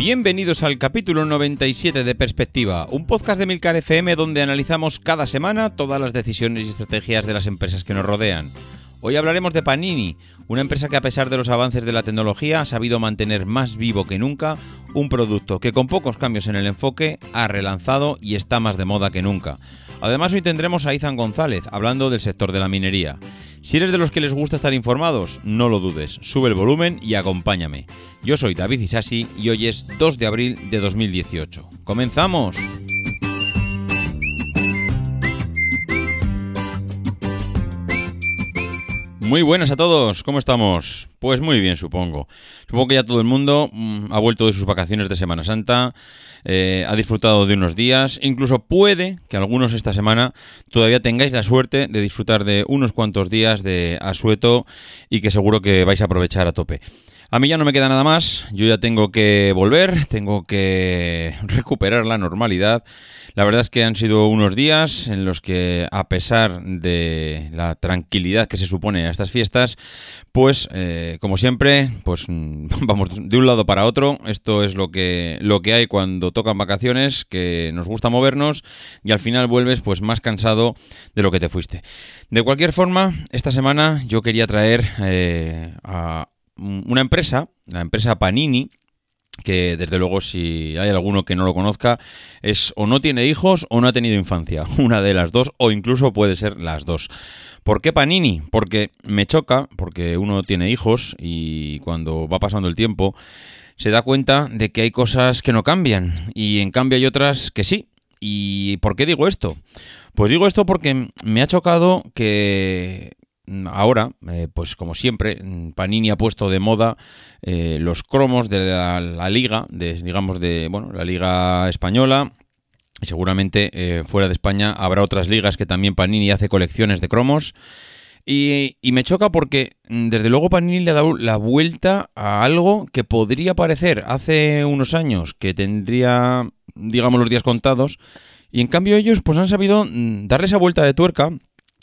Bienvenidos al capítulo 97 de Perspectiva, un podcast de Milcar FM donde analizamos cada semana todas las decisiones y estrategias de las empresas que nos rodean. Hoy hablaremos de Panini, una empresa que a pesar de los avances de la tecnología ha sabido mantener más vivo que nunca un producto que con pocos cambios en el enfoque ha relanzado y está más de moda que nunca. Además hoy tendremos a Izan González hablando del sector de la minería. Si eres de los que les gusta estar informados, no lo dudes, sube el volumen y acompáñame. Yo soy David Isasi y hoy es 2 de abril de 2018. ¡Comenzamos! Muy buenas a todos, ¿cómo estamos? Pues muy bien, supongo. Supongo que ya todo el mundo mm, ha vuelto de sus vacaciones de Semana Santa, eh, ha disfrutado de unos días, incluso puede que algunos esta semana todavía tengáis la suerte de disfrutar de unos cuantos días de asueto y que seguro que vais a aprovechar a tope. A mí ya no me queda nada más, yo ya tengo que volver, tengo que recuperar la normalidad. La verdad es que han sido unos días en los que, a pesar de la tranquilidad que se supone a estas fiestas, pues, eh, como siempre, pues vamos de un lado para otro. Esto es lo que, lo que hay cuando tocan vacaciones, que nos gusta movernos y al final vuelves pues más cansado de lo que te fuiste. De cualquier forma, esta semana yo quería traer eh, a una empresa, la empresa Panini, que desde luego si hay alguno que no lo conozca, es o no tiene hijos o no ha tenido infancia, una de las dos o incluso puede ser las dos. ¿Por qué Panini? Porque me choca, porque uno tiene hijos y cuando va pasando el tiempo se da cuenta de que hay cosas que no cambian y en cambio hay otras que sí. ¿Y por qué digo esto? Pues digo esto porque me ha chocado que ahora, eh, pues como siempre, mm, Panini ha puesto de moda eh, los cromos de la, liga, de, digamos de bueno, la liga española. Y seguramente eh, fuera de España habrá otras ligas que también Panini hace colecciones de cromos. Y, y, me choca porque mm, desde luego Panini le ha dado la vuelta a algo que podría parecer hace unos años que tendría, digamos, los días contados. Y en cambio ellos pues han sabido darle esa vuelta de tuerca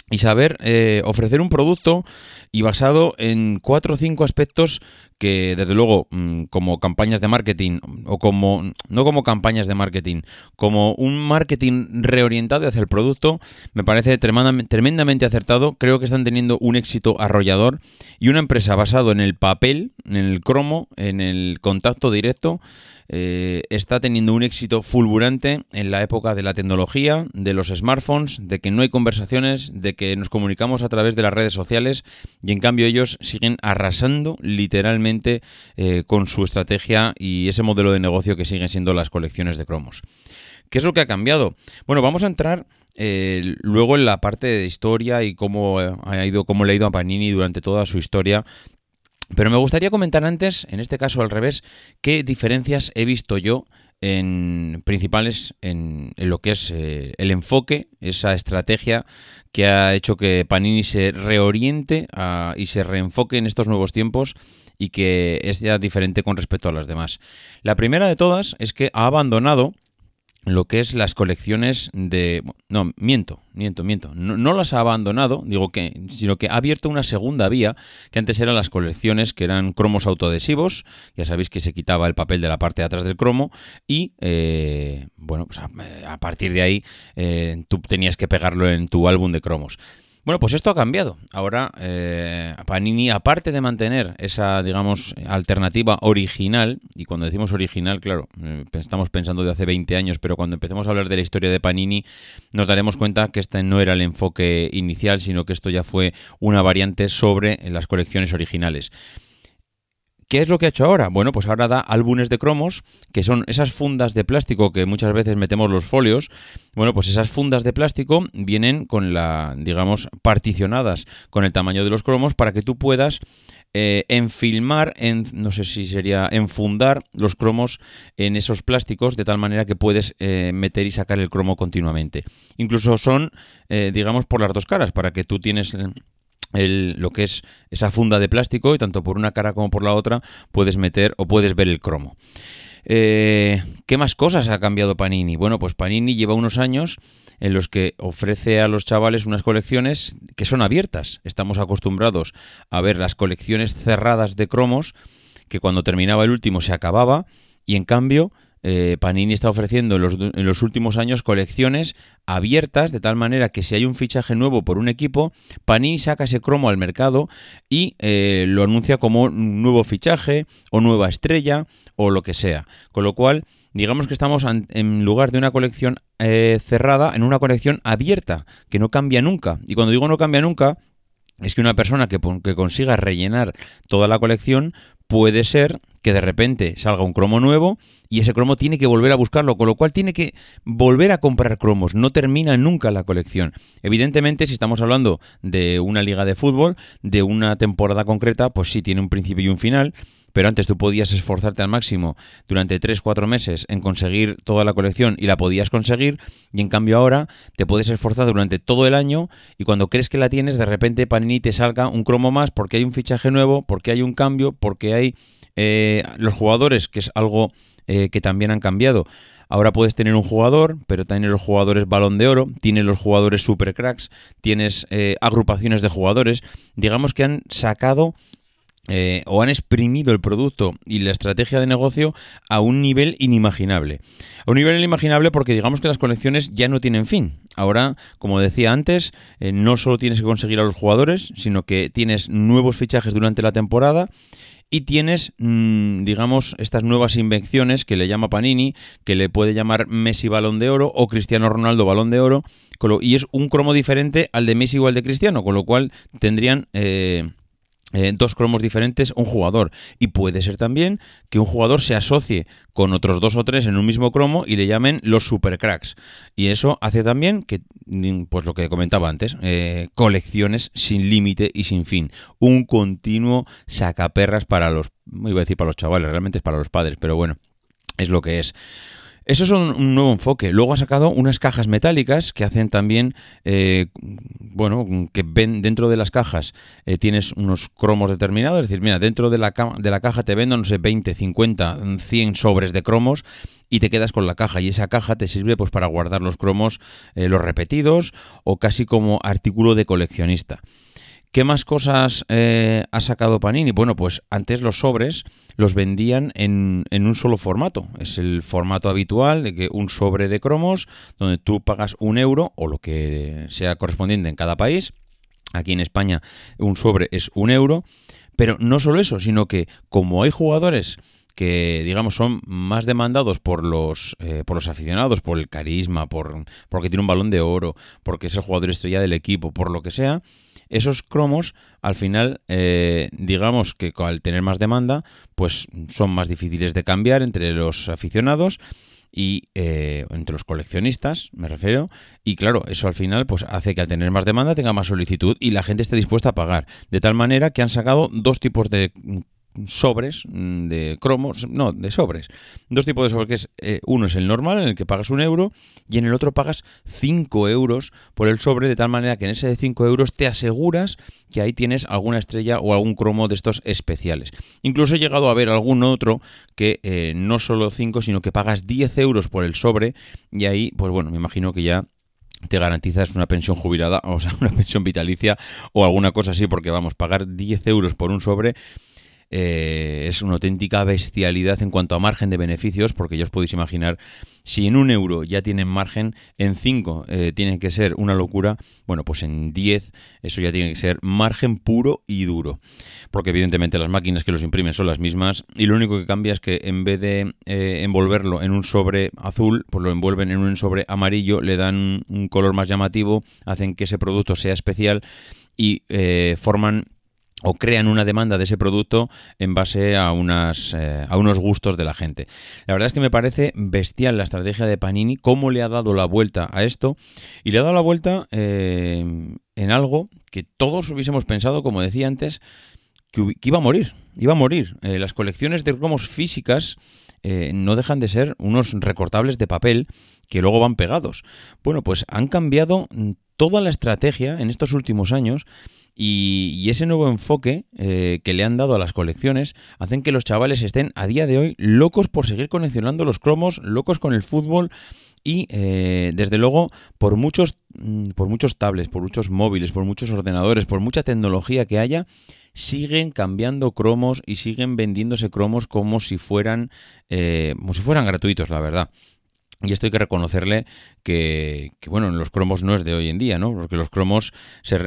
y saber eh, ofrecer un producto y basado en cuatro o cinco aspectos que desde luego mm, como campañas de marketing o como no como campañas de marketing como un marketing reorientado hacia el producto me parece tremendamente, tremendamente acertado. Creo que están teniendo un éxito arrollador y una empresa basado en el papel en el cromo en el contacto directo eh, está teniendo un éxito fulgurante en la época de la tecnología, de los smartphones, de que no hay conversaciones, de que nos comunicamos a través de las redes sociales y en cambio ellos siguen arrasando literalmente eh, con su estrategia y ese modelo de negocio que siguen siendo las colecciones de cromos. ¿Qué es lo que ha cambiado? Bueno, vamos a entrar eh, luego en la parte de historia y cómo ha ido, cómo le ha ido a Panini durante toda su historia pero me gustaría comentar antes, en este caso al revés, qué diferencias he visto yo en principales en, lo que es eh, el enfoque, esa estrategia que ha hecho que Panini se reoriente y se reenfoque en estos nuevos tiempos y que es ya diferente con respecto a las demás. La primera de todas es que ha abandonado lo que es las colecciones de... No, miento, miento, miento. No, las ha abandonado, digo que, sino que ha abierto una segunda vía, que antes eran las colecciones que eran cromos autoadhesivos, ya sabéis que se quitaba el papel de la parte de atrás del cromo y, eh, bueno, pues a, partir de ahí eh, tú tenías que pegarlo en tu álbum de cromos. Bueno, pues esto ha cambiado. Ahora, eh, Panini, aparte de mantener esa, digamos, alternativa original, y cuando decimos original, claro, eh, estamos pensando de hace 20 años, pero cuando empecemos a hablar de la historia de Panini, nos daremos cuenta que este no era el enfoque inicial, sino que esto ya fue una variante sobre las colecciones originales. ¿Qué es lo que ha hecho ahora? Bueno, pues ahora da álbumes de cromos, que son esas fundas de plástico que muchas veces metemos los folios. Bueno, pues esas fundas de plástico vienen con la, digamos, particionadas con el tamaño de los cromos para que tú puedas eh, enfilmar, en, no sé si sería enfundar los cromos en esos plásticos de tal manera que puedes eh, meter y sacar el cromo continuamente. Incluso son, eh, digamos, por las dos caras, para que tú tienes lo que es esa funda de plástico y tanto por una cara como por la otra puedes meter o puedes ver el cromo. Eh, ¿Qué más cosas ha cambiado Panini? Bueno, pues Panini lleva unos años en los que ofrece a los chavales unas colecciones que son abiertas. Estamos acostumbrados a ver las colecciones cerradas de cromos que cuando terminaba el último se acababa y en cambio eh, Panini está ofreciendo en los, últimos años colecciones abiertas, de tal manera que si hay un fichaje nuevo por un equipo, Panini saca ese cromo al mercado y eh, lo anuncia como un nuevo fichaje o nueva estrella o lo que sea. Con lo cual, digamos que estamos en lugar de una colección eh, cerrada, en una colección abierta, que no cambia nunca. Y cuando digo no cambia nunca, es que una persona que, consiga rellenar toda la colección puede ser que de repente salga un cromo nuevo y ese cromo tiene que volver a buscarlo, con lo cual tiene que volver a comprar cromos, no termina nunca la colección. Evidentemente, si estamos hablando de una liga de fútbol, de una temporada concreta, pues sí tiene un principio y un final, pero antes tú podías esforzarte al máximo durante 3-4 meses en conseguir toda la colección y la podías conseguir, y en cambio ahora te puedes esforzar durante todo el año y cuando crees que la tienes, de repente Panini te salga un cromo más porque hay un fichaje nuevo, porque hay un cambio, porque hay eh, los jugadores, que es algo eh, que también han cambiado. Ahora puedes tener un jugador, pero tienes los jugadores balón de oro, tienes los jugadores super cracks, tienes eh, agrupaciones de jugadores. Digamos que han sacado o han exprimido el producto y la estrategia de negocio a un nivel inimaginable. A un nivel inimaginable porque digamos que las colecciones ya no tienen fin. Ahora, como decía antes, no solo tienes que conseguir a los jugadores, sino que tienes nuevos fichajes durante la temporada y tienes, mm, digamos, estas nuevas invenciones que le llama Panini, que le puede llamar Messi Balón de Oro o Cristiano Ronaldo Balón de Oro, y es un cromo diferente al de Messi o al de Cristiano, con lo cual tendrían... Eh, eh, dos cromos diferentes un jugador. Y puede ser también que un jugador se asocie con otros dos o tres en un mismo cromo y le llamen los supercracks. Y eso hace también que, mm, pues lo que comentaba antes, eh, colecciones sin límite y sin fin. Un continuo sacaperras para los, iba a decir para los chavales, realmente es para los padres, pero bueno, es lo que es. Eso es un, nuevo enfoque. Luego ha sacado unas cajas metálicas que hacen también, eh, bueno, que ven dentro de las cajas eh, tienes unos cromos determinados. Es decir, mira, dentro de la, de la caja te vendo, no sé, 20, 50, 100 sobres de cromos y te quedas con la caja. Y esa caja te sirve pues para guardar los cromos, eh, los repetidos o casi como artículo de coleccionista. ¿Qué más cosas eh, ha sacado Panini? Bueno, pues antes los sobres los vendían en, un solo formato. Es el formato habitual de que un sobre de cromos, donde tú pagas un euro o lo que sea correspondiente en cada país. Aquí en España un sobre es un euro. Pero no solo eso, sino que como hay jugadores que digamos son más demandados por los eh, por los aficionados, por el carisma, por porque tiene un balón de oro, porque es el jugador estrella del equipo, por lo que sea, esos cromos al final, eh, digamos que al tener más demanda, pues son más difíciles de cambiar entre los aficionados y eh, entre los coleccionistas, me refiero, y claro, eso al final pues hace que al tener más demanda tenga más solicitud y la gente esté dispuesta a pagar, de tal manera que han sacado dos tipos de sobres mm, de cromos, no, de sobres. Dos tipos de sobres, que es eh, uno es el normal, en el que pagas un euro, y en el otro pagas 5 euros por el sobre, de tal manera que en ese de 5 euros te aseguras que ahí tienes alguna estrella o algún cromo de estos especiales. Incluso he llegado a ver algún otro que eh, no solo 5, sino que pagas 10 euros por el sobre, y ahí, pues bueno, me imagino que ya te garantizas una pensión jubilada, o sea, una pensión vitalicia o alguna cosa así, porque vamos, pagar 10 euros por un sobre eh, es una auténtica bestialidad en cuanto a margen de beneficios, porque ya os podéis imaginar, si en un euro ya tienen margen, en 5 eh, tiene que ser una locura, bueno, pues en 10 eso ya tiene que ser margen puro y duro, porque evidentemente las máquinas que los imprimen son las mismas y lo único que cambia es que en vez de eh, envolverlo en un sobre azul, pues lo envuelven en un sobre amarillo, le dan un color más llamativo, hacen que ese producto sea especial y forman o crean una demanda de ese producto en base a, unas, eh, a unos gustos de la gente. La verdad es que me parece bestial la estrategia de Panini, cómo le ha dado la vuelta a esto, y le ha dado la vuelta eh, en algo que todos hubiésemos pensado, como decía antes, que, iba a morir, iba a morir. Eh, las colecciones de cromos físicas no dejan de ser unos recortables de papel que luego van pegados. Bueno, pues han cambiado toda la estrategia en estos últimos años y, ese nuevo enfoque eh, que le han dado a las colecciones hacen que los chavales estén a día de hoy locos por seguir coleccionando los cromos, locos con el fútbol y eh, desde luego por muchos, mm, por muchos tablets, por muchos móviles, por muchos ordenadores, por mucha tecnología que haya, siguen cambiando cromos y siguen vendiéndose cromos como si fueran, eh, como si fueran gratuitos, la verdad. Y esto hay que reconocerle que, que, bueno, los cromos no es de hoy en día, ¿no? Porque los cromos se,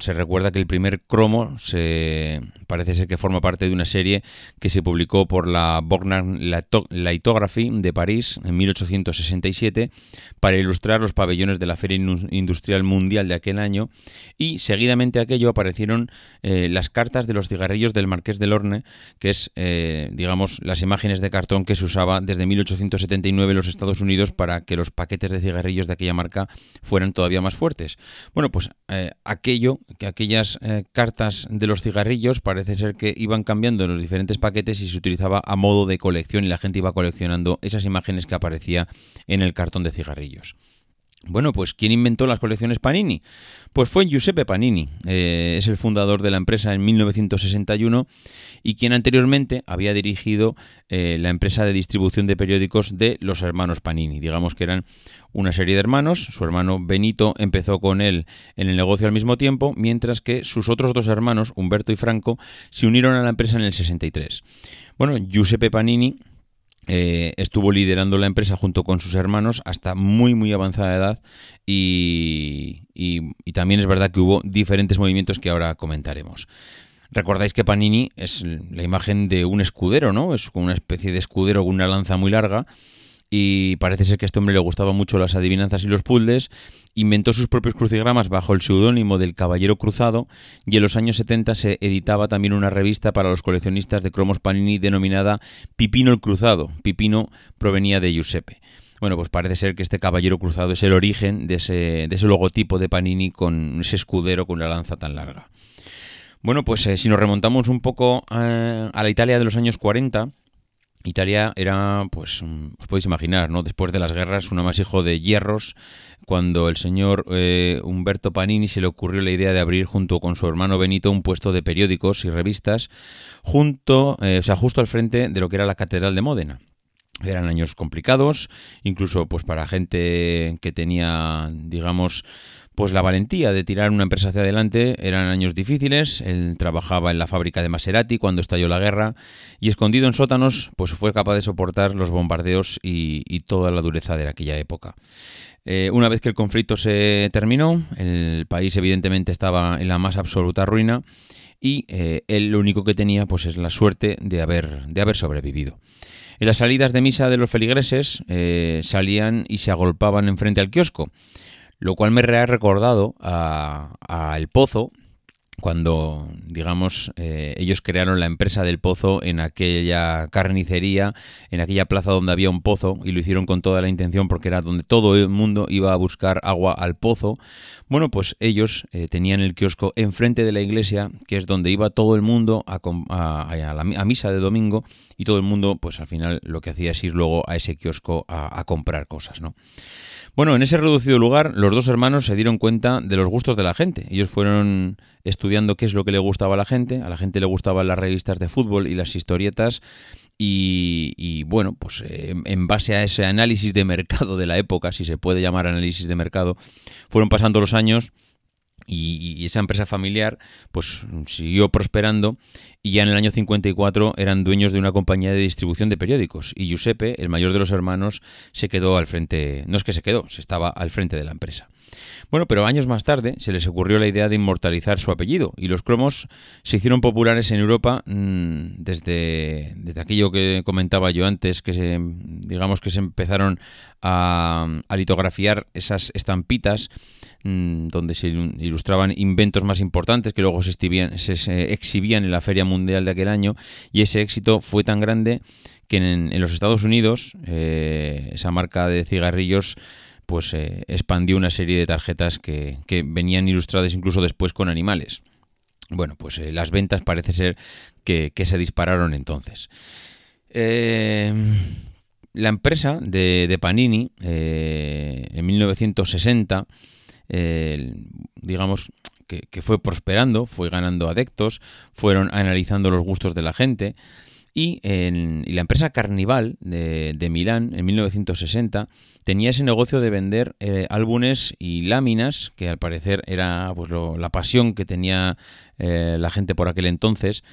Se recuerda que el primer cromo se parece ser que forma parte de una serie que se publicó por la Borgnine Lithography de París en 1867 para ilustrar los pabellones de la Feria Industrial Mundial de aquel año y seguidamente a aquello aparecieron eh, las cartas de los cigarrillos del Marqués de Lorne, que es, eh, digamos, las imágenes de cartón que se usaba desde 1879 en los Estados Unidos para que los paquetes de cigarrillos de aquella marca fueran todavía más fuertes. Bueno, pues eh, aquello que aquellas eh, cartas de los cigarrillos parece ser que iban cambiando en los diferentes paquetes y se utilizaba a modo de colección y la gente iba coleccionando esas imágenes que aparecía en el cartón de cigarrillos. Bueno, pues ¿quién inventó las colecciones Panini? Pues fue Giuseppe Panini, eh, es el fundador de la empresa en 1961 y quien anteriormente había dirigido eh, la empresa de distribución de periódicos de los hermanos Panini. Digamos que eran una serie de hermanos, su hermano Benito empezó con él en el negocio al mismo tiempo, mientras que sus otros dos hermanos, Humberto y Franco, se unieron a la empresa en el 63. Bueno, Giuseppe Panini eh, estuvo liderando la empresa junto con sus hermanos hasta muy muy avanzada edad y, también es verdad que hubo diferentes movimientos que ahora comentaremos. Recordáis que Panini es la imagen de un escudero, ¿no? Es una especie de escudero con una lanza muy larga y parece ser que a este hombre le gustaban mucho las adivinanzas y los puzzles, inventó sus propios crucigramas bajo el seudónimo del Caballero Cruzado y en los años 70 se editaba también una revista para los coleccionistas de cromos Panini denominada Pipino el Cruzado. Pipino provenía de Giuseppe. Bueno, pues parece ser que este caballero cruzado es el origen de ese, de ese logotipo de Panini con ese escudero con una lanza tan larga. Bueno, pues eh, si nos remontamos un poco eh, a la Italia de los años 40, Italia era, pues, mm, os podéis imaginar, ¿no? Después de las guerras, un amasijo de hierros, cuando el señor eh, Humberto Panini se le ocurrió la idea de abrir junto con su hermano Benito un puesto de periódicos y revistas, junto, eh, o sea, justo al frente de lo que era la Catedral de Módena. Eran años complicados, incluso pues para gente que tenía, digamos, pues la valentía de tirar una empresa hacia adelante eran años difíciles. Él trabajaba en la fábrica de Maserati cuando estalló la guerra y escondido en sótanos, pues fue capaz de soportar los bombardeos y, toda la dureza de aquella época. Eh, una vez que el conflicto se terminó, el país evidentemente estaba en la más absoluta ruina y eh, él lo único que tenía pues es la suerte de haber, de haber sobrevivido. En las salidas de misa de los feligreses eh, salían y se agolpaban enfrente al kiosco, lo cual me ha recordado a, Pozo, cuando, digamos, eh, ellos crearon la empresa del pozo en aquella carnicería, en aquella plaza donde había un pozo, y lo hicieron con toda la intención porque era donde todo el mundo iba a buscar agua al pozo. Bueno, pues ellos eh, tenían el kiosco enfrente de la iglesia, que es donde iba todo el mundo a, a, misa de domingo, y todo el mundo, pues al final lo que hacía es ir luego a ese kiosco a comprar cosas, ¿no? Bueno, en ese reducido lugar, los dos hermanos se dieron cuenta de los gustos de la gente. Ellos fueron estudiando qué es lo que le gustaba a la gente. A la gente le gustaban las revistas de fútbol y las historietas. Y, bueno, pues eh, en base a ese análisis de mercado de la época, si se puede llamar análisis de mercado, fueron pasando los años y, esa empresa familiar pues siguió prosperando y ya en el año 54 eran dueños de una compañía de distribución de periódicos y Giuseppe, el mayor de los hermanos, se quedó al frente, no es que se quedó, se estaba al frente de la empresa. Bueno, pero años más tarde se les ocurrió la idea de inmortalizar su apellido y los cromos se hicieron populares en Europa mm, desde, desde, aquello que comentaba yo antes, que se, digamos que se empezaron a, a litografiar esas estampitas mm, donde se ilustraban inventos más importantes que luego se, exhibían en la Feria Mundial de aquel año y ese éxito fue tan grande que en, los Estados Unidos eh, esa marca de cigarrillos pues eh, expandió una serie de tarjetas que, venían ilustradas incluso después con animales. Bueno, pues eh, las ventas parece ser que, se dispararon entonces. la empresa de, Panini en 1960, digamos, que, fue prosperando, fue ganando adeptos, fueron analizando los gustos de la gente. Y, en, la empresa Carnival de, Milán, en 1960, tenía ese negocio de vender eh, álbumes y láminas, que al parecer era pues, la pasión que tenía eh, la gente por aquel entonces.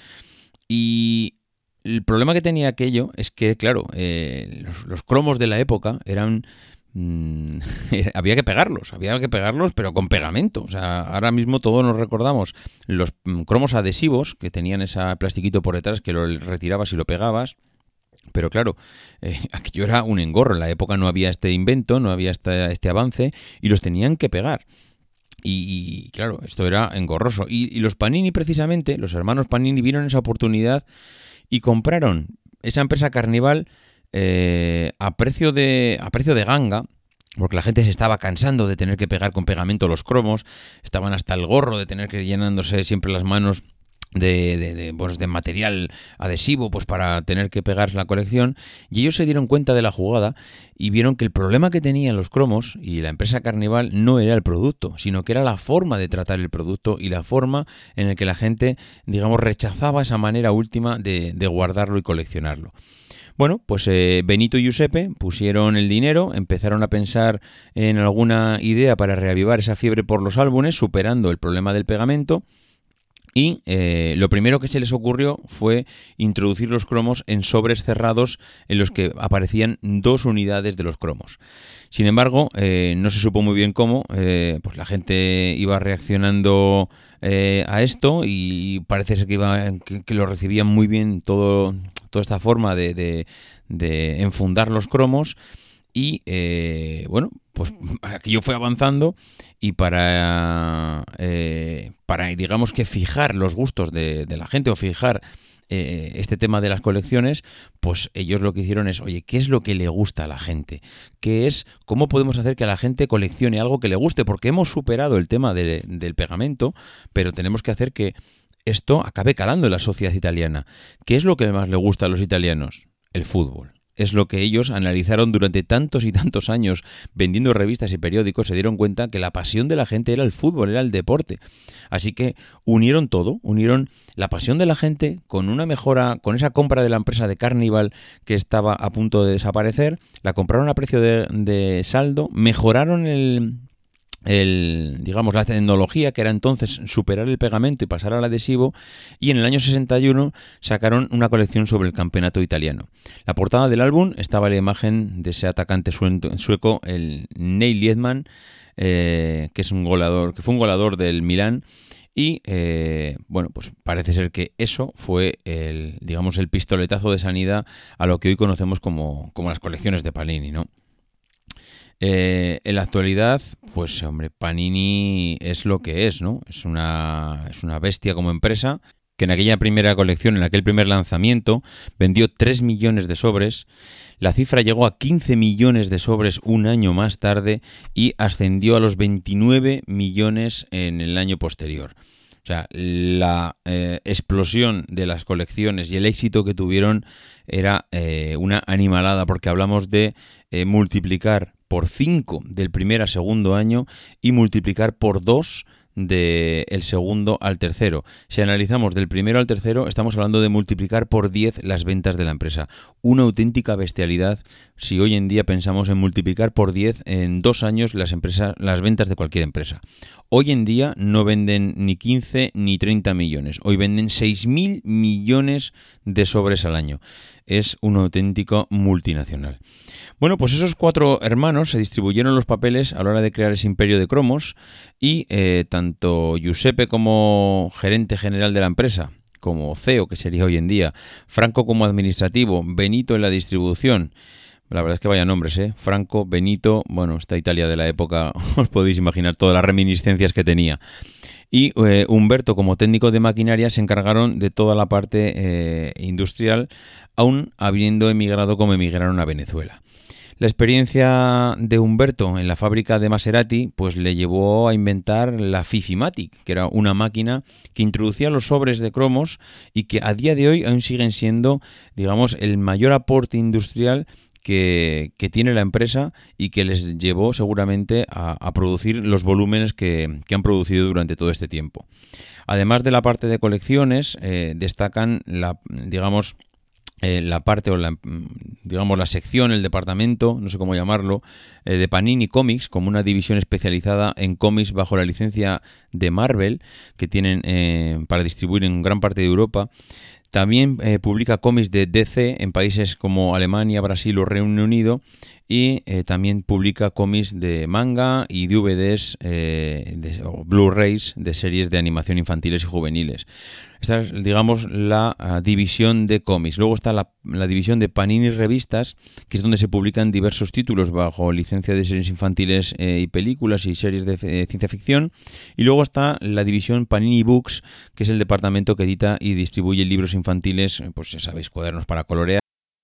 Y el problema que tenía aquello es que, claro, eh, los, cromos de la época eran Mm, había que pegarlos, había que pegarlos, pero con pegamento. O sea, ahora mismo todos nos recordamos los mm, cromos adhesivos que tenían ese plastiquito por detrás que lo retirabas y lo pegabas. Pero claro, eh, aquello era un engorro. En la época no había este invento, no había este, avance y los tenían que pegar. Y, claro, esto era engorroso. Y los Panini, precisamente, los hermanos Panini vieron esa oportunidad y compraron esa empresa Carnival eh, a, precio de, a precio de ganga, porque la gente se estaba cansando de tener que pegar con pegamento los cromos, estaban hasta el gorro de tener que llenándose siempre las manos de, de, pues, de, material adhesivo pues para tener que pegar la colección y ellos se dieron cuenta de la jugada y vieron que el problema que tenían los cromos y la empresa Carnival no era el producto, sino que era la forma de tratar el producto y la forma en la que la gente, digamos, rechazaba esa manera última de, de guardarlo y coleccionarlo. Bueno, pues eh, Benito y Giuseppe pusieron el dinero, empezaron a pensar en alguna idea para reavivar esa fiebre por los álbumes, superando el problema del pegamento. Y eh, lo primero que se les ocurrió fue introducir los cromos en sobres cerrados en los que aparecían dos unidades de los cromos. Sin embargo, eh, no se supo muy bien cómo, pues la gente iba reaccionando a esto y parece ser que, iba, que, lo recibían muy bien todo, toda esta forma de, de, enfundar los cromos y eh, bueno, pues aquello fue avanzando y para, eh, para digamos que fijar los gustos de, la gente o fijar eh, este tema de las colecciones, pues ellos lo que hicieron es, oye, ¿qué es lo que le gusta a la gente? ¿Qué es, cómo podemos hacer que la gente coleccione algo que le guste? Porque hemos superado el tema del pegamento, pero tenemos que hacer que esto acabe calando en la sociedad italiana. ¿Qué es lo que más le gusta a los italianos? el fútbol es lo que ellos analizaron durante tantos y tantos años vendiendo revistas y periódicos, se dieron cuenta que la pasión de la gente era el fútbol, era el deporte. Así que unieron todo, unieron la pasión de la gente con una mejora, con esa compra de la empresa de Carnival que estaba a punto de desaparecer, la compraron a precio de, de saldo, mejoraron el, el, digamos, la tecnología que era entonces superar el pegamento y pasar al adhesivo y en el año 61 sacaron una colección sobre el campeonato italiano. La portada del álbum estaba la imagen de ese atacante sueco, el Neil Liedman, eh, que es un goleador, que fue un goleador del Milán y eh, bueno, pues parece ser que eso fue el, digamos, el pistoletazo de sanidad a lo que hoy conocemos como, como las colecciones de Palini, ¿no? Eh, en la actualidad, pues hombre, Panini es lo que es, ¿no? Es una, es una bestia como empresa que en aquella primera colección, en aquel primer lanzamiento, vendió 3 millones de sobres. La cifra llegó a 15 millones de sobres un año más tarde y ascendió a los 29 millones en el año posterior. O sea, la eh, explosión de las colecciones y el éxito que tuvieron era eh, una animalada, porque hablamos de multiplicar por 5 del primer a segundo año y multiplicar por 2 del segundo al tercero. Si analizamos del primero al tercero, estamos hablando de multiplicar por 10 las ventas de la empresa. Una auténtica bestialidad si hoy en día pensamos en multiplicar por 10 en dos años las, empresas, las ventas de cualquier empresa. Hoy en día no venden ni 15 ni 30 millones. Hoy venden 6.000 millones de sobres al año. Es un auténtico multinacional. Bueno, pues esos cuatro hermanos se distribuyeron los papeles a la hora de crear ese imperio de cromos y eh, tanto Giuseppe como gerente general de la empresa, como CEO, que sería hoy en día, Franco como administrativo, Benito en la distribución, la verdad es que vaya nombres, ¿eh? Franco, Benito, bueno, esta Italia de la época, os podéis imaginar todas las reminiscencias que tenía. Y eh, Humberto, como técnico de maquinaria, se encargaron de toda la parte eh, industrial, aún habiendo emigrado como emigraron a Venezuela. La experiencia de Humberto en la fábrica de Maserati pues le llevó a inventar la Fifimatic, que era una máquina que introducía los sobres de cromos y que a día de hoy aún siguen siendo, digamos, el mayor aporte industrial que, tiene la empresa y que les llevó seguramente a, producir los volúmenes que, han producido durante todo este tiempo. Además de la parte de colecciones, eh, destacan la, digamos, eh, la parte o la, digamos la sección, el departamento, no sé cómo llamarlo, eh, de Panini Comics como una división especializada en cómics bajo la licencia de Marvel que tienen para distribuir en gran parte de Europa. También publica cómics de DC en países como Alemania, Brasil o Reino Unido y también publica cómics de manga y DVDs o Blu-rays de series de animación infantiles y juveniles. Esta es, digamos, la ah, división de cómics. Luego está la, división de Panini Revistas, que es donde se publican diversos títulos bajo licencia de series infantiles eh, y películas y series de eh, ciencia ficción. Y luego está la división Panini Books, que es el departamento que edita y distribuye libros infantiles, pues ya sabéis, cuadernos para colorear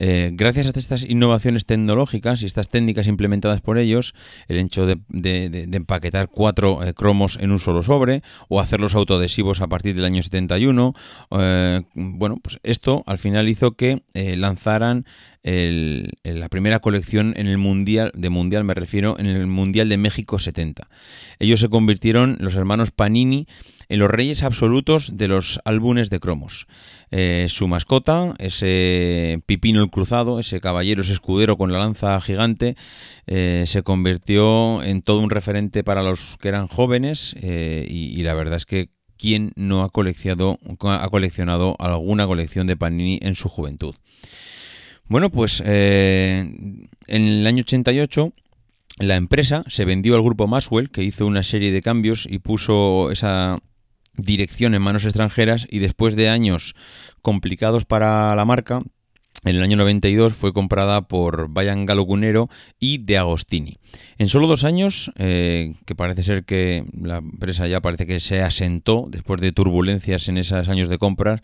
eh, gracias a estas innovaciones tecnológicas y estas técnicas implementadas por ellos, el hecho de, empaquetar cuatro eh, cromos en un solo sobre o hacerlos autoadhesivos a partir del año 71, eh, bueno, pues esto al final hizo que lanzaran la primera colección en el Mundial, de Mundial me refiero, en el Mundial de México 70. Ellos se convirtieron, los hermanos Panini, en los reyes absolutos de los álbumes de cromos. Eh, su mascota, ese pipino el cruzado, ese caballero, ese escudero con la lanza gigante, eh, se convirtió en todo un referente para los que eran jóvenes eh, y, la verdad es que ¿quién no ha coleccionado, ha coleccionado alguna colección de Panini en su juventud? Bueno, pues en el año 88 la empresa se vendió al grupo Maxwell, que hizo una serie de cambios y puso esa dirección en manos extranjeras y después de años complicados para la marca, en el año 92 fue comprada por Bayan Galogunero y De Agostini. En solo dos años, eh, que parece ser que la empresa ya parece que se asentó después de turbulencias en esos años de compras,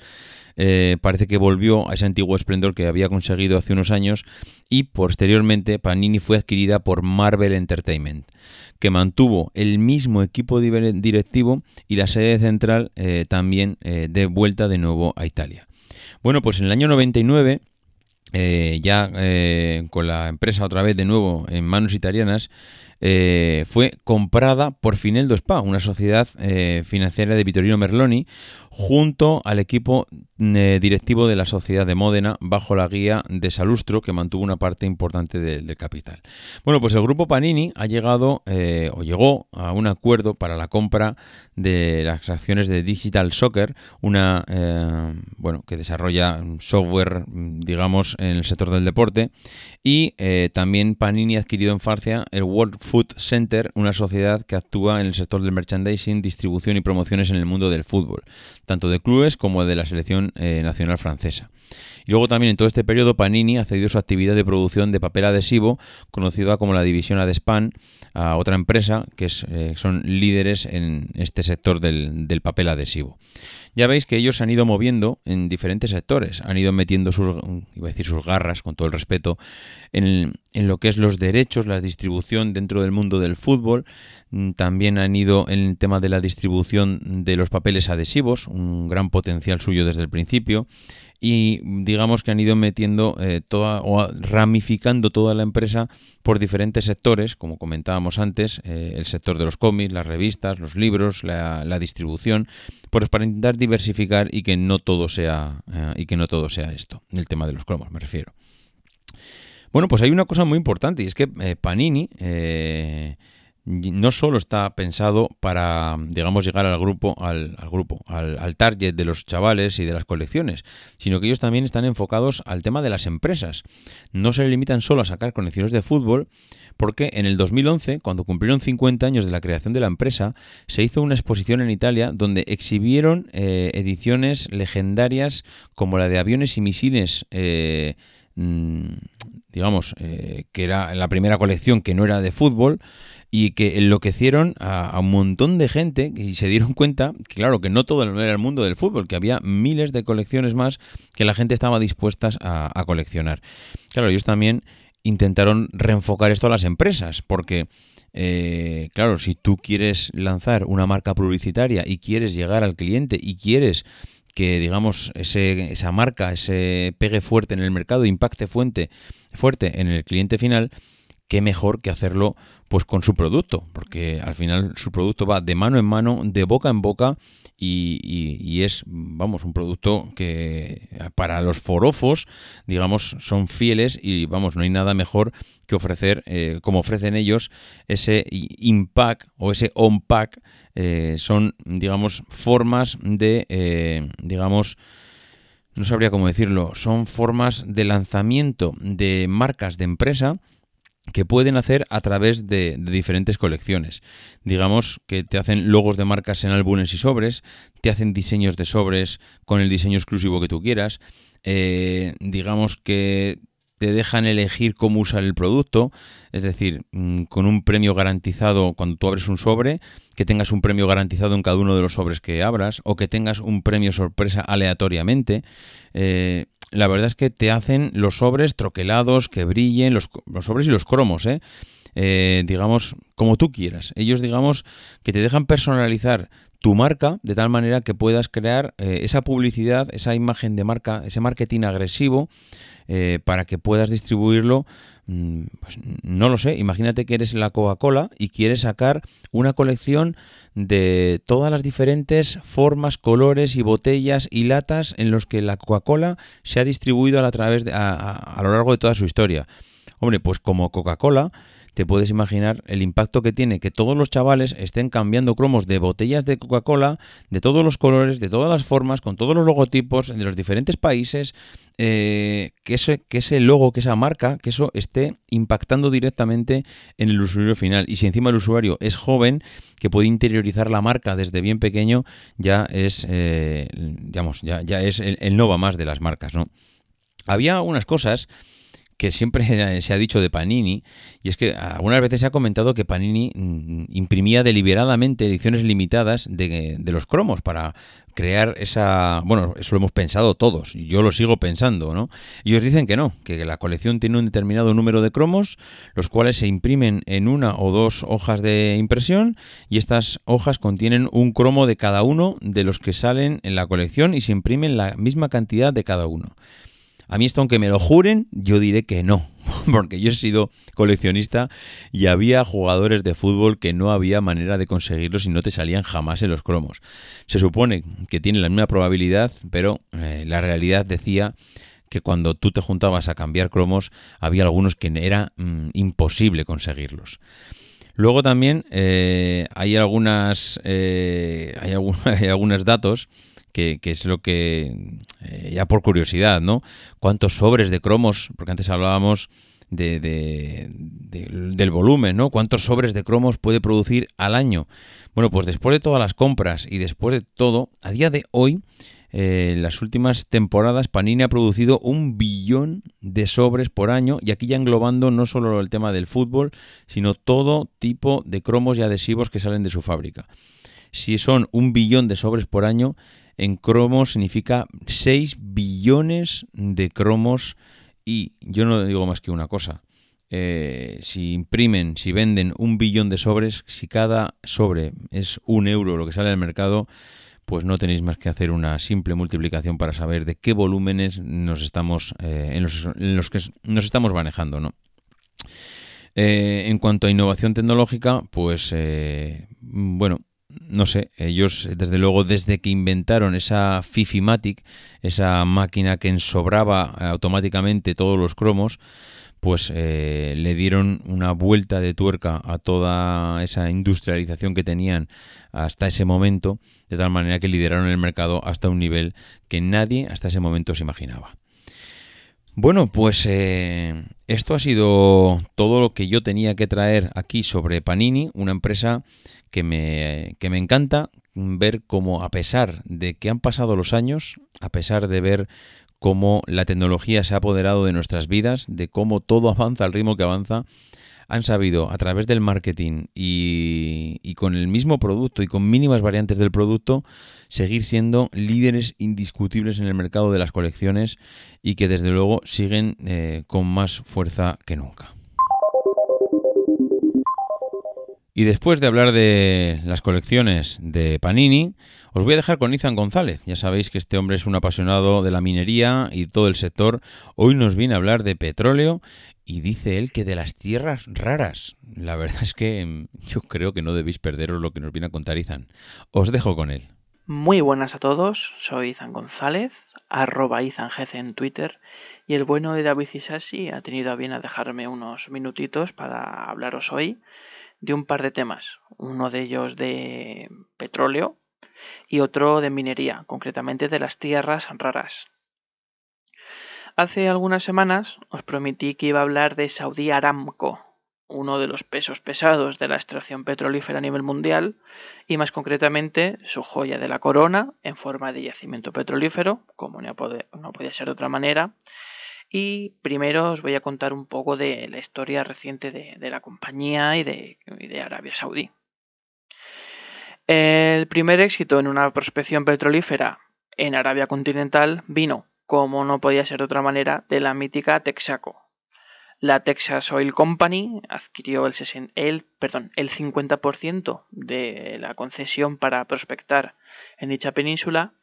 eh, parece que volvió a ese antiguo esplendor que había conseguido hace unos años y posteriormente Panini fue adquirida por Marvel Entertainment, que mantuvo el mismo equipo directivo y la sede central eh, también eh, de vuelta de nuevo a Italia. Bueno, pues en el año 99 ya con la empresa otra vez de nuevo en manos italianas, fue comprada por Fineldo Spa, una sociedad financiera de Vittorino Merloni, junto al equipo eh, directivo de la Sociedad de Módena bajo la guía de Salustro, que mantuvo una parte importante del capital. Bueno, pues el grupo Panini ha llegado eh, o llegó a un acuerdo para la compra de las acciones de Digital Soccer, una eh, bueno que desarrolla software, digamos, en el sector del deporte, y también Panini ha adquirido en Francia el World Food Center, una sociedad que actúa en el sector del merchandising, distribución y promociones en el mundo del fútbol tanto de clubes como de la selección eh, nacional francesa. Y luego también en todo este periodo Panini ha cedido su actividad de producción de papel adhesivo, conocida como la división Adespan, a otra empresa que eh, son líderes en este sector del, papel adhesivo. Ya veis que ellos se han ido moviendo en diferentes sectores, han ido metiendo sus, iba a decir sus garras, con todo el respeto, en, en lo que es los derechos, la distribución dentro del mundo del fútbol, también han ido en el tema de la distribución de los papeles adhesivos, un gran potencial suyo desde el principio. Y digamos que han ido metiendo eh, toda o ramificando toda la empresa por diferentes sectores, como comentábamos antes, eh, el sector de los cómics, las revistas, los libros, la, distribución, pues para intentar diversificar y que no todo sea eh, y que no todo sea esto, el tema de los cromos me refiero. Bueno, pues hay una cosa muy importante y es que Panini no solo está pensado para, digamos, llegar al grupo, al, grupo, al, target de los chavales y de las colecciones, sino que ellos también están enfocados al tema de las empresas. No se limitan solo a sacar colecciones de fútbol, porque en el 2011, cuando cumplieron 50 años de la creación de la empresa, se hizo una exposición en Italia donde exhibieron eh, ediciones legendarias como la de aviones y misiles. Eh, mm, digamos, eh, que era la primera colección que no era de fútbol, y que enloquecieron a, un montón de gente y se dieron cuenta que claro que no todo era el mundo del fútbol, que había miles de colecciones más que la gente estaba dispuesta a, coleccionar. Claro, ellos también intentaron reenfocar esto a las empresas, porque eh, claro, si tú quieres lanzar una marca publicitaria y quieres llegar al cliente y quieres que digamos ese, esa marca, ese pegue fuerte en el mercado, impacte fuerte, fuerte en el cliente final, qué mejor que hacerlo pues con su producto, porque al final su producto va de mano en mano, de boca en boca y, es, vamos, un producto que para los forofos, digamos, son fieles y, vamos, no hay nada mejor que ofrecer, eh, como ofrecen ellos, ese impact o ese on-pack, eh, son, digamos, formas de, eh, digamos, no sabría cómo decirlo, son formas de lanzamiento de marcas de empresa que pueden hacer a través de, diferentes colecciones. Digamos que te hacen logos de marcas en álbumes y sobres, te hacen diseños de sobres con el diseño exclusivo que tú quieras, eh, digamos que te dejan elegir cómo usar el producto, es decir, mm, con un premio garantizado cuando tú abres un sobre, que tengas un premio garantizado en cada uno de los sobres que abras, o que tengas un premio sorpresa aleatoriamente. Eh, la verdad es que te hacen los sobres troquelados, que brillen, los, los sobres y los cromos, ¿eh? Eh, digamos, como tú quieras. Ellos, digamos, que te dejan personalizar tu marca de tal manera que puedas crear eh, esa publicidad, esa imagen de marca, ese marketing agresivo eh, para que puedas distribuirlo. Mm, pues, no lo sé, imagínate que eres la Coca-Cola y quieres sacar una colección de todas las diferentes formas, colores y botellas y latas en los que la Coca-Cola se ha distribuido a, través de, a lo largo de toda su historia. Hombre, pues como Coca-Cola, te puedes imaginar el impacto que tiene que todos los chavales estén cambiando cromos de botellas de Coca-Cola, de todos los colores, de todas las formas, con todos los logotipos de los diferentes países, eh, que, ese, que ese logo, que esa marca, que eso esté impactando directamente en el usuario final. Y si encima el usuario es joven, que puede interiorizar la marca desde bien pequeño, ya es, eh, digamos, ya, ya es el, el no va más de las marcas, ¿no? Había unas cosas que siempre se ha dicho de Panini, y es que algunas veces se ha comentado que Panini mm, imprimía deliberadamente ediciones limitadas de, los cromos para crear esa... Bueno, eso lo hemos pensado todos, y yo lo sigo pensando, ¿no? Ellos dicen que no, que la colección tiene un determinado número de cromos, los cuales se imprimen en una o dos hojas de impresión, y estas hojas contienen un cromo de cada uno de los que salen en la colección y se imprimen la misma cantidad de cada uno. A mí esto, aunque me lo juren, yo diré que no, porque yo he sido coleccionista y había jugadores de fútbol que no había manera de conseguirlos y no te salían jamás en los cromos. Se supone que tienen la misma probabilidad, pero eh, la realidad decía que cuando tú te juntabas a cambiar cromos, había algunos que era mm, imposible conseguirlos. Luego también eh, hay algunas eh, hay, hay algunos datos que, es lo que, eh, ya por curiosidad, ¿no? ¿Cuántos sobres de cromos? Porque antes hablábamos de, del volumen, ¿no? ¿Cuántos sobres de cromos puede producir al año? Bueno, pues después de todas las compras y después de todo, a día de hoy, eh, las últimas temporadas, Panini ha producido un billón de sobres por año y aquí ya englobando no solo el tema del fútbol, sino todo tipo de cromos y adhesivos que salen de su fábrica. Si son un billón de sobres por año, en cromos significa 6 billones de cromos y yo no digo más que una cosa. Eh, si imprimen, si venden un billón de sobres, si cada sobre es un euro lo que sale al mercado, pues no tenéis más que hacer una simple multiplicación para saber de qué volúmenes nos estamos, eh, en, los, que nos estamos manejando, ¿no? Eh, en cuanto a innovación tecnológica, pues bueno, no sé, ellos desde luego desde que inventaron esa Fifimatic, esa máquina que ensobraba automáticamente todos los cromos, pues eh, le dieron una vuelta de tuerca a toda esa industrialización que tenían hasta ese momento, de tal manera que lideraron el mercado hasta un nivel que nadie hasta ese momento se imaginaba. Bueno, pues eh, esto ha sido todo lo que yo tenía que traer aquí sobre Panini, una empresa que me, que me encanta ver cómo a pesar de que han pasado los años, a pesar de ver cómo la tecnología se ha apoderado de nuestras vidas, de cómo todo avanza al ritmo que avanza, han sabido a través del marketing y, y, con el mismo producto y con mínimas variantes del producto seguir siendo líderes indiscutibles en el mercado de las colecciones y que desde luego siguen eh, con más fuerza que nunca. Y después de hablar de las colecciones de Panini, os voy a dejar con Izan González. Ya sabéis que este hombre es un apasionado de la minería y todo el sector. Hoy nos viene a hablar de petróleo y dice él que de las tierras raras. La verdad es que mm, yo creo que no debéis perderos lo que nos viene a contar Izan. Os dejo con él. Muy buenas a todos, soy Izan González, arroba en Twitter, y el bueno de David Isasi ha tenido a bien a dejarme unos minutitos para hablaros hoy de un par de temas, uno de ellos de petróleo y otro de minería, concretamente de las tierras raras. Hace algunas semanas os prometí que iba a hablar de Saudi Aramco, uno de los pesos pesados de la extracción petrolífera a nivel mundial y más concretamente su joya de la corona en forma de yacimiento petrolífero, como no, podía ser de otra manera, y primero os voy a contar un poco de la historia reciente de, la compañía y de, Arabia Saudí. El primer éxito en una prospección petrolífera en Arabia continental vino como no podía ser de otra manera, de la mítica Texaco. La Texas Oil Company adquirió el, el, perdón, el 50% de la concesión para prospectar en dicha península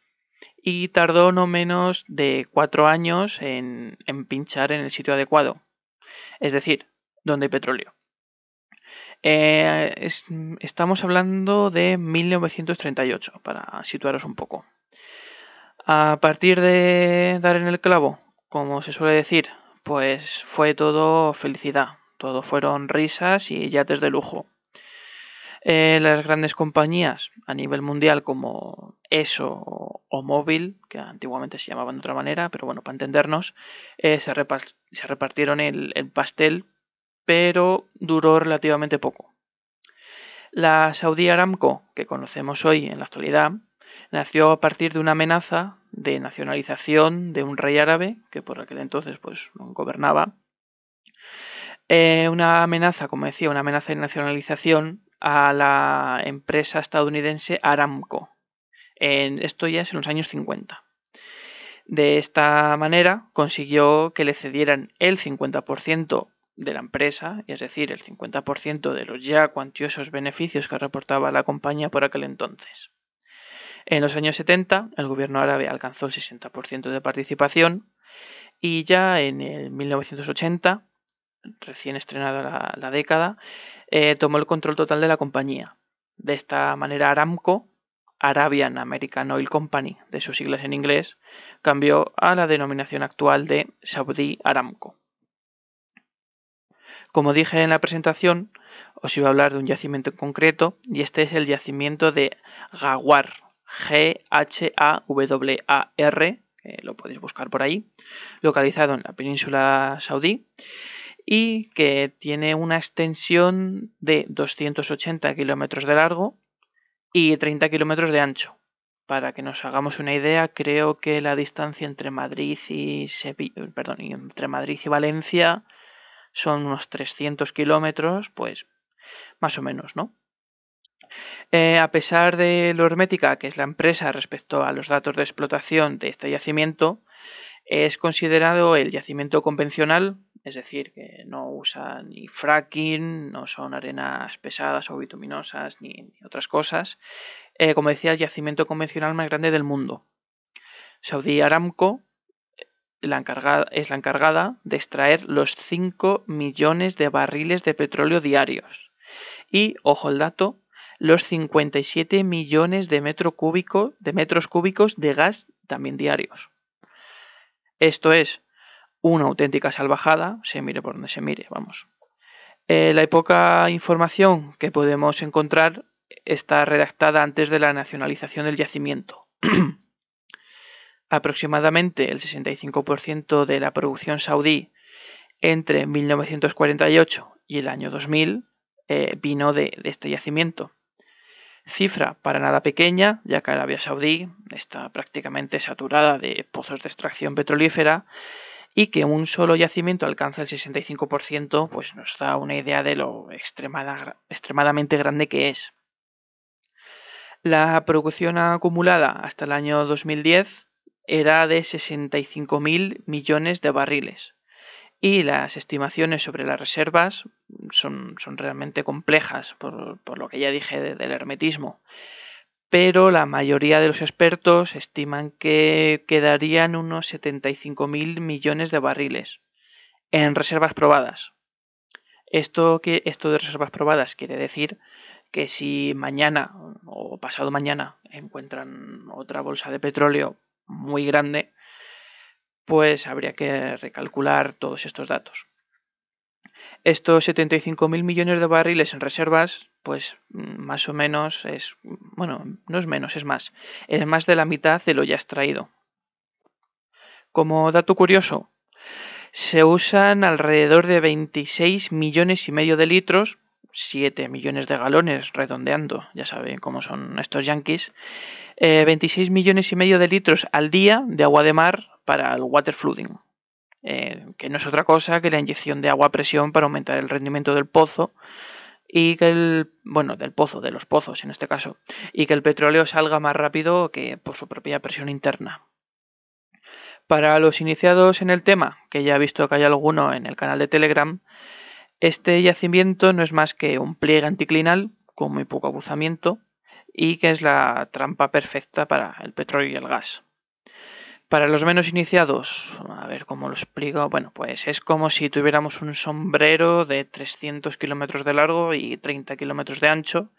y tardó no menos de cuatro años en, pinchar en el sitio adecuado, es decir, donde hay petróleo. Eh, estamos hablando de 1938, para situaros un poco. A partir de dar en el clavo, como se suele decir, pues fue todo felicidad, todo fueron risas y yates de lujo. Eh, las grandes compañías a nivel mundial como ESO o, Móvil, que antiguamente se llamaban de otra manera, pero bueno, para entendernos, eh, se, repartieron el, el pastel, pero duró relativamente poco. La Saudi Aramco, que conocemos hoy en la actualidad, nació a partir de una amenaza de nacionalización de un rey árabe que por aquel entonces pues gobernaba. Eh, una amenaza, como decía, una amenaza de nacionalización a la empresa estadounidense Aramco. En, esto ya es en los años 50. De esta manera consiguió que le cedieran el 50% de la empresa, es decir, el 50% de los ya cuantiosos beneficios que reportaba la compañía por aquel entonces. En los años 70, el gobierno árabe alcanzó el 60% de participación y ya en el 1980, recién estrenada la, década, eh, tomó el control total de la compañía. De esta manera, Aramco, Arabian American Oil Company, de sus siglas en inglés, cambió a la denominación actual de Saudi Aramco. Como dije en la presentación, os iba a hablar de un yacimiento en concreto y este es el yacimiento de Gawar, G-H-A-W-A-R, que lo podéis buscar por ahí, localizado en la península saudí y que tiene una extensión de 280 kilómetros de largo y 30 kilómetros de ancho. Para que nos hagamos una idea, creo que la distancia entre Madrid y perdón, entre Madrid y Valencia son unos 300 kilómetros, pues más o menos, ¿no? Eh, a pesar de lo hermética que es la empresa respecto a los datos de explotación de este yacimiento, es considerado el yacimiento convencional, es decir, que no usa ni fracking, no son arenas pesadas o bituminosas ni, otras cosas. Eh, como decía, el yacimiento convencional más grande del mundo. Saudi Aramco la es la encargada de extraer los 5 millones de barriles de petróleo diarios. Y, ojo el dato, los 57 millones de, metro de metros cúbicos de gas también diarios. Esto es una auténtica salvajada, se mire por donde se mire, vamos. Eh, la poca información que podemos encontrar está redactada antes de la nacionalización del yacimiento. Aproximadamente el 65% de la producción saudí entre 1948 y el año 2000 eh, vino de este yacimiento. Cifra para nada pequeña, ya que Arabia Saudí está prácticamente saturada de pozos de extracción petrolífera y que un solo yacimiento alcanza el 65%, pues nos da una idea de lo extremadamente grande que es. La producción acumulada hasta el año 2010 era de 65.000 millones de barriles, y las estimaciones sobre las reservas son, son realmente complejas, por, lo que ya dije del hermetismo. Pero la mayoría de los expertos estiman que quedarían unos 75.000 millones de barriles en reservas probadas. Esto, esto de reservas probadas quiere decir que si mañana o pasado mañana encuentran otra bolsa de petróleo muy grande, pues habría que recalcular todos estos datos. Estos 75.000 millones de barriles en reservas, pues mm, más o menos es, bueno, no es menos, es más, es más de la mitad de lo ya extraído. Como dato curioso, se usan alrededor de 26 millones y medio de litros, 7 millones de galones redondeando, ya saben cómo son estos yankees, 26 eh, millones y medio de litros al día de agua de mar para el water flooding, eh, que no es otra cosa que la inyección de agua a presión para aumentar el rendimiento del pozo y que el, bueno, del pozo, de los pozos en este caso, y que el petróleo salga más rápido que por su propia presión interna. Para los iniciados en el tema, que ya he visto que hay alguno en el canal de Telegram, este yacimiento no es más que un pliegue anticlinal con muy poco abuzamiento y que es la trampa perfecta para el petróleo y el gas. Para los menos iniciados, a ver cómo lo explico, bueno, pues es como si tuviéramos un sombrero de 300 kilómetros de largo y 30 kilómetros de ancho,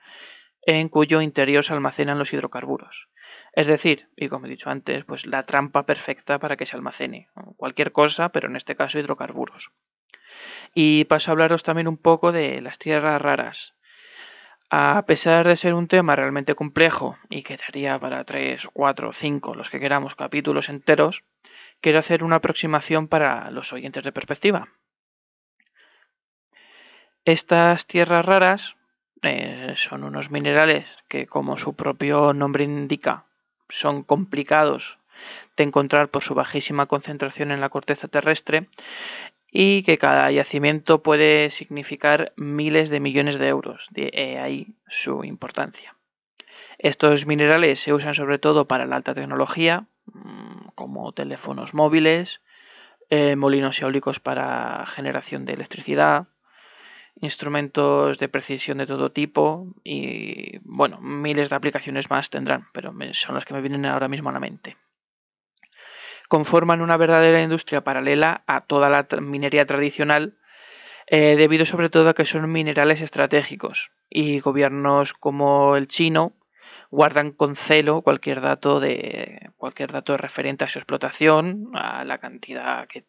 en cuyo interior se almacenan los hidrocarburos. Es decir, y como he dicho antes, pues la trampa perfecta para que se almacene cualquier cosa, pero en este caso hidrocarburos. Y paso a hablaros también un poco de las tierras raras. A pesar de ser un tema realmente complejo y que daría para 3, 4, 5, los que queramos, capítulos enteros, quiero hacer una aproximación para los oyentes de perspectiva. Estas tierras raras eh, son unos minerales que, como su propio nombre indica, son complicados de encontrar por su bajísima concentración en la corteza terrestre y que cada yacimiento puede significar miles de millones de euros. De ahí su importancia. Estos minerales se usan sobre todo para la alta tecnología, mm, como teléfonos móviles, eh, molinos eólicos para generación de electricidad, instrumentos de precisión de todo tipo y, bueno, miles de aplicaciones más tendrán, pero son las que me vienen ahora mismo a la mente conforman una verdadera industria paralela a toda la minería tradicional, eh, debido sobre todo a que son minerales estratégicos y gobiernos como el chino guardan con celo cualquier dato de cualquier dato referente a su explotación, a la cantidad que,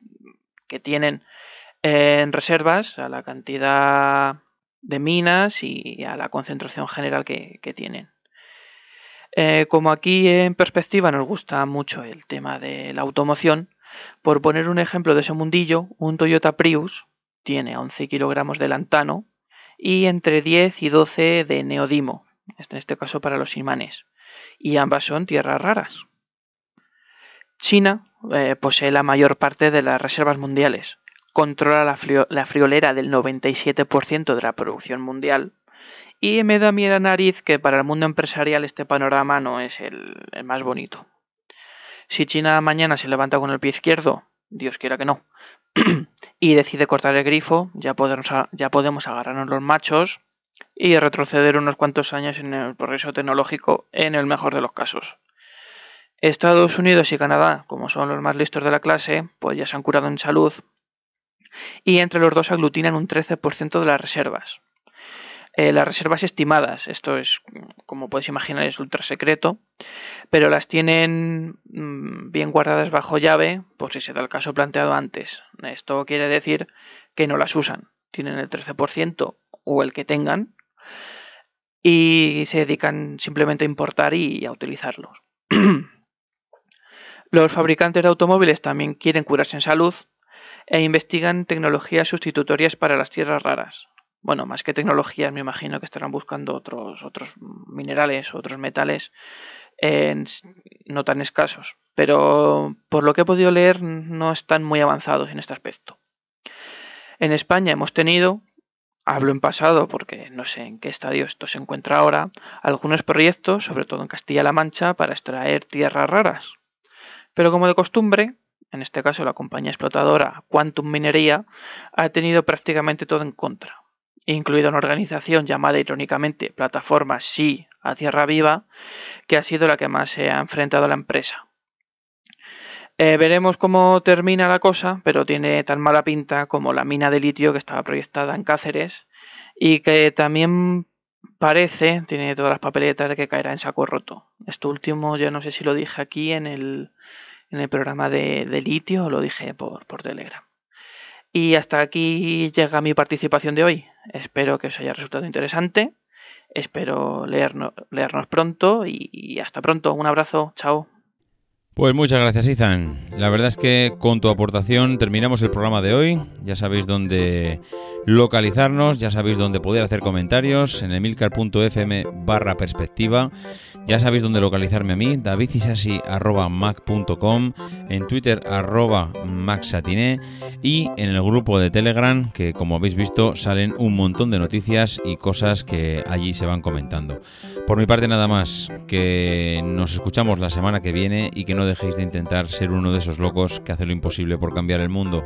tienen en reservas, a la cantidad de minas y a la concentración general que tienen. Eh, como aquí en perspectiva nos gusta mucho el tema de la automoción, por poner un ejemplo de ese mundillo, un Toyota Prius tiene 11 kilogramos de lantano y entre 10 y 12 de neodimo, en este caso para los imanes, y ambas son tierras raras. China eh, posee la mayor parte de las reservas mundiales, controla la, la friolera del 97% de la producción mundial y me da miedo a nariz que para el mundo empresarial este panorama no es el, más bonito. Si China mañana se levanta con el pie izquierdo, Dios quiera que no, y decide cortar el grifo, ya podemos, ya podemos agarrarnos los machos y retroceder unos cuantos años en el progreso tecnológico en el mejor de los casos. Estados Unidos y Canadá, como son los más listos de la clase, pues ya se han curado en salud y entre los dos aglutinan un 13% de las reservas. Eh, las reservas estimadas, esto es, como podéis imaginar, es ultra secreto, pero las tienen mm, bien guardadas bajo llave, por si se da el caso planteado antes. Esto quiere decir que no las usan, tienen el 13% o el que tengan y se dedican simplemente a importar y a utilizarlos. Los fabricantes de automóviles también quieren curarse en salud e investigan tecnologías sustitutorias para las tierras raras, bueno, más que tecnologías, me imagino que estarán buscando otros, otros minerales, otros metales no tan escasos. Pero por lo que he podido leer, no están muy avanzados en este aspecto. En España hemos tenido, hablo en pasado porque no sé en qué estadio esto se encuentra ahora, algunos proyectos, sobre todo en Castilla-La Mancha, para extraer tierras raras. Pero como de costumbre, en este caso la compañía explotadora Quantum Minería, ha tenido prácticamente todo en contra incluida una organización llamada irónicamente Plataforma Sí a Tierra Viva, que ha sido la que más se ha enfrentado a la empresa. Eh, veremos cómo termina la cosa, pero tiene tan mala pinta como la mina de litio que estaba proyectada en Cáceres y que también parece, tiene todas las papeletas de que caerá en saco roto. Esto último ya no sé si lo dije aquí en el, en el programa de, litio o lo dije por, por Telegram. Y hasta aquí llega mi participación de hoy. Espero que os haya resultado interesante. Espero leernos, leernos pronto y hasta pronto. Un abrazo. Chao. Pues muchas gracias, Izan. La verdad es que con tu aportación terminamos el programa de hoy. Ya sabéis dónde localizarnos, ya sabéis dónde poder hacer comentarios en emilcar.fm barra perspectiva. Ya sabéis dónde localizarme a mí, davidisasi.mac.com, en Twitter arroba maxatiné y en el grupo de Telegram que como habéis visto salen un montón de noticias y cosas que allí se van comentando. Por mi parte nada más, que nos escuchamos la semana que viene y que no dejéis de intentar ser uno de esos locos que hace lo imposible por cambiar el mundo.